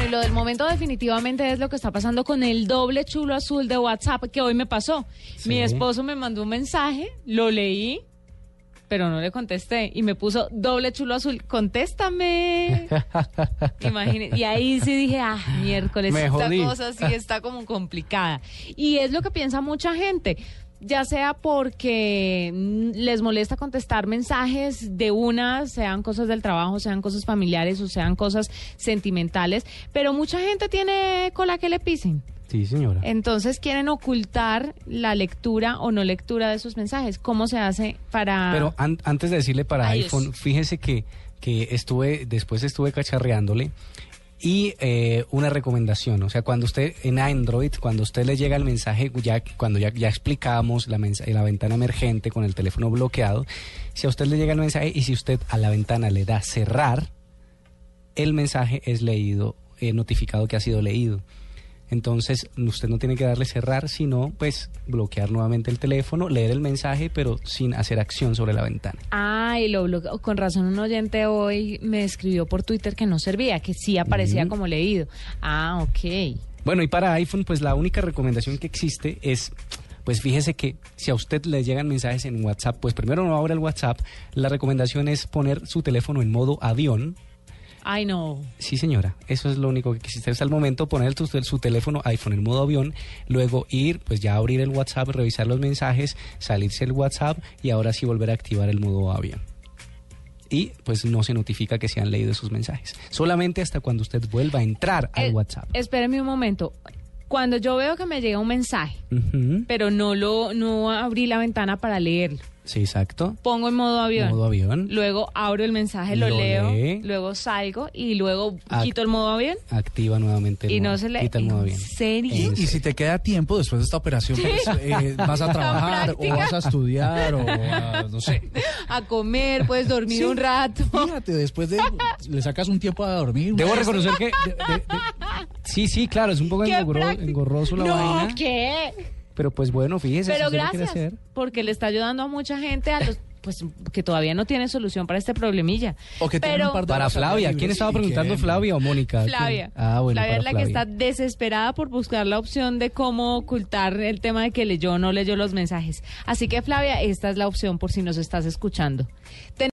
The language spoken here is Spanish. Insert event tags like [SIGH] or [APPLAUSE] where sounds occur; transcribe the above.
Bueno, y lo del momento definitivamente es lo que está pasando con el doble chulo azul de WhatsApp que hoy me pasó. Mi esposo me mandó un mensaje, lo leí, pero no le contesté y me puso doble chulo azul, contéstame. [LAUGHS] Imagínate. Y ahí sí dije, ah, miércoles, Me esta jodí. cosa sí está como complicada. Y es lo que piensa mucha gente. Ya sea porque mm, les molesta contestar mensajes de una, sean cosas del trabajo, sean cosas familiares o sean cosas sentimentales, pero mucha gente tiene cola que le pisen. Sí, señora. Entonces quieren ocultar la lectura o no lectura de sus mensajes. ¿Cómo se hace para...? Pero an- antes de decirle para Ay, iPhone, fíjese que, que estuve, después estuve cacharreándole y eh, una recomendación, o sea, cuando usted en Android, cuando usted le llega el mensaje, ya cuando ya, explicamos la, la ventana emergente con el teléfono bloqueado, si a usted le llega el mensaje y si usted a la ventana le da cerrar, el mensaje es leído, eh, notificado que ha sido leído. Entonces, usted no tiene que darle cerrar, sino pues bloquear nuevamente el teléfono, leer el mensaje, pero sin hacer acción sobre la ventana. Ay, lo bloqueó. Con razón, un oyente hoy me escribió por Twitter que no servía, que sí aparecía como leído. Ah, ok. Bueno, y para iPhone, pues la única recomendación que existe es, pues fíjese que si a usted le llegan mensajes en WhatsApp, pues primero no abra el WhatsApp. La recomendación es poner su teléfono en modo avión. Ay, no. Sí, señora, eso es lo único que existe hasta el momento, poner tu- su teléfono iPhone en modo avión, luego ir, pues ya abrir el WhatsApp, revisar los mensajes, salirse el WhatsApp y ahora sí volver a activar el modo avión. Y pues no se notifica que se han leído sus mensajes. Solamente hasta cuando usted vuelva a entrar al Eh, WhatsApp. Espéreme un momento. Cuando yo veo que me llega un mensaje, pero no lo no abrí la ventana para leerlo, Sí, exacto. pongo en modo avión. Modo avión. Luego abro el mensaje, lo, Lo leo, lee. luego salgo y luego Ac- quito el modo avión. Activa nuevamente el Y modo- no se le... quita el modo ¿En avión. serio? En Y si te queda tiempo después de esta operación, pues, eh, [LAUGHS] vas a trabajar o vas a estudiar o a, no sé. [LAUGHS] A comer, puedes dormir Sí. un rato. Fíjate, después de le sacas un tiempo a dormir. Debo reconocer que... de- de- de- sí, sí, claro, es un poco engorro- engorroso la no, vaina. ¿qué? Pero pues bueno, fíjese. Pero si gracias, hacer. porque le está ayudando a mucha gente a los pues que todavía no tiene solución para este problemilla. O que Pero un par de Para Flavia. ¿Quién estaba preguntando, Flavia o Mónica? Flavia. Ah, bueno, Flavia es la que está desesperada por buscar la opción de cómo ocultar el tema de que leyó o no leyó los mensajes. Así que Flavia, esta es la opción por si nos estás escuchando. Ten-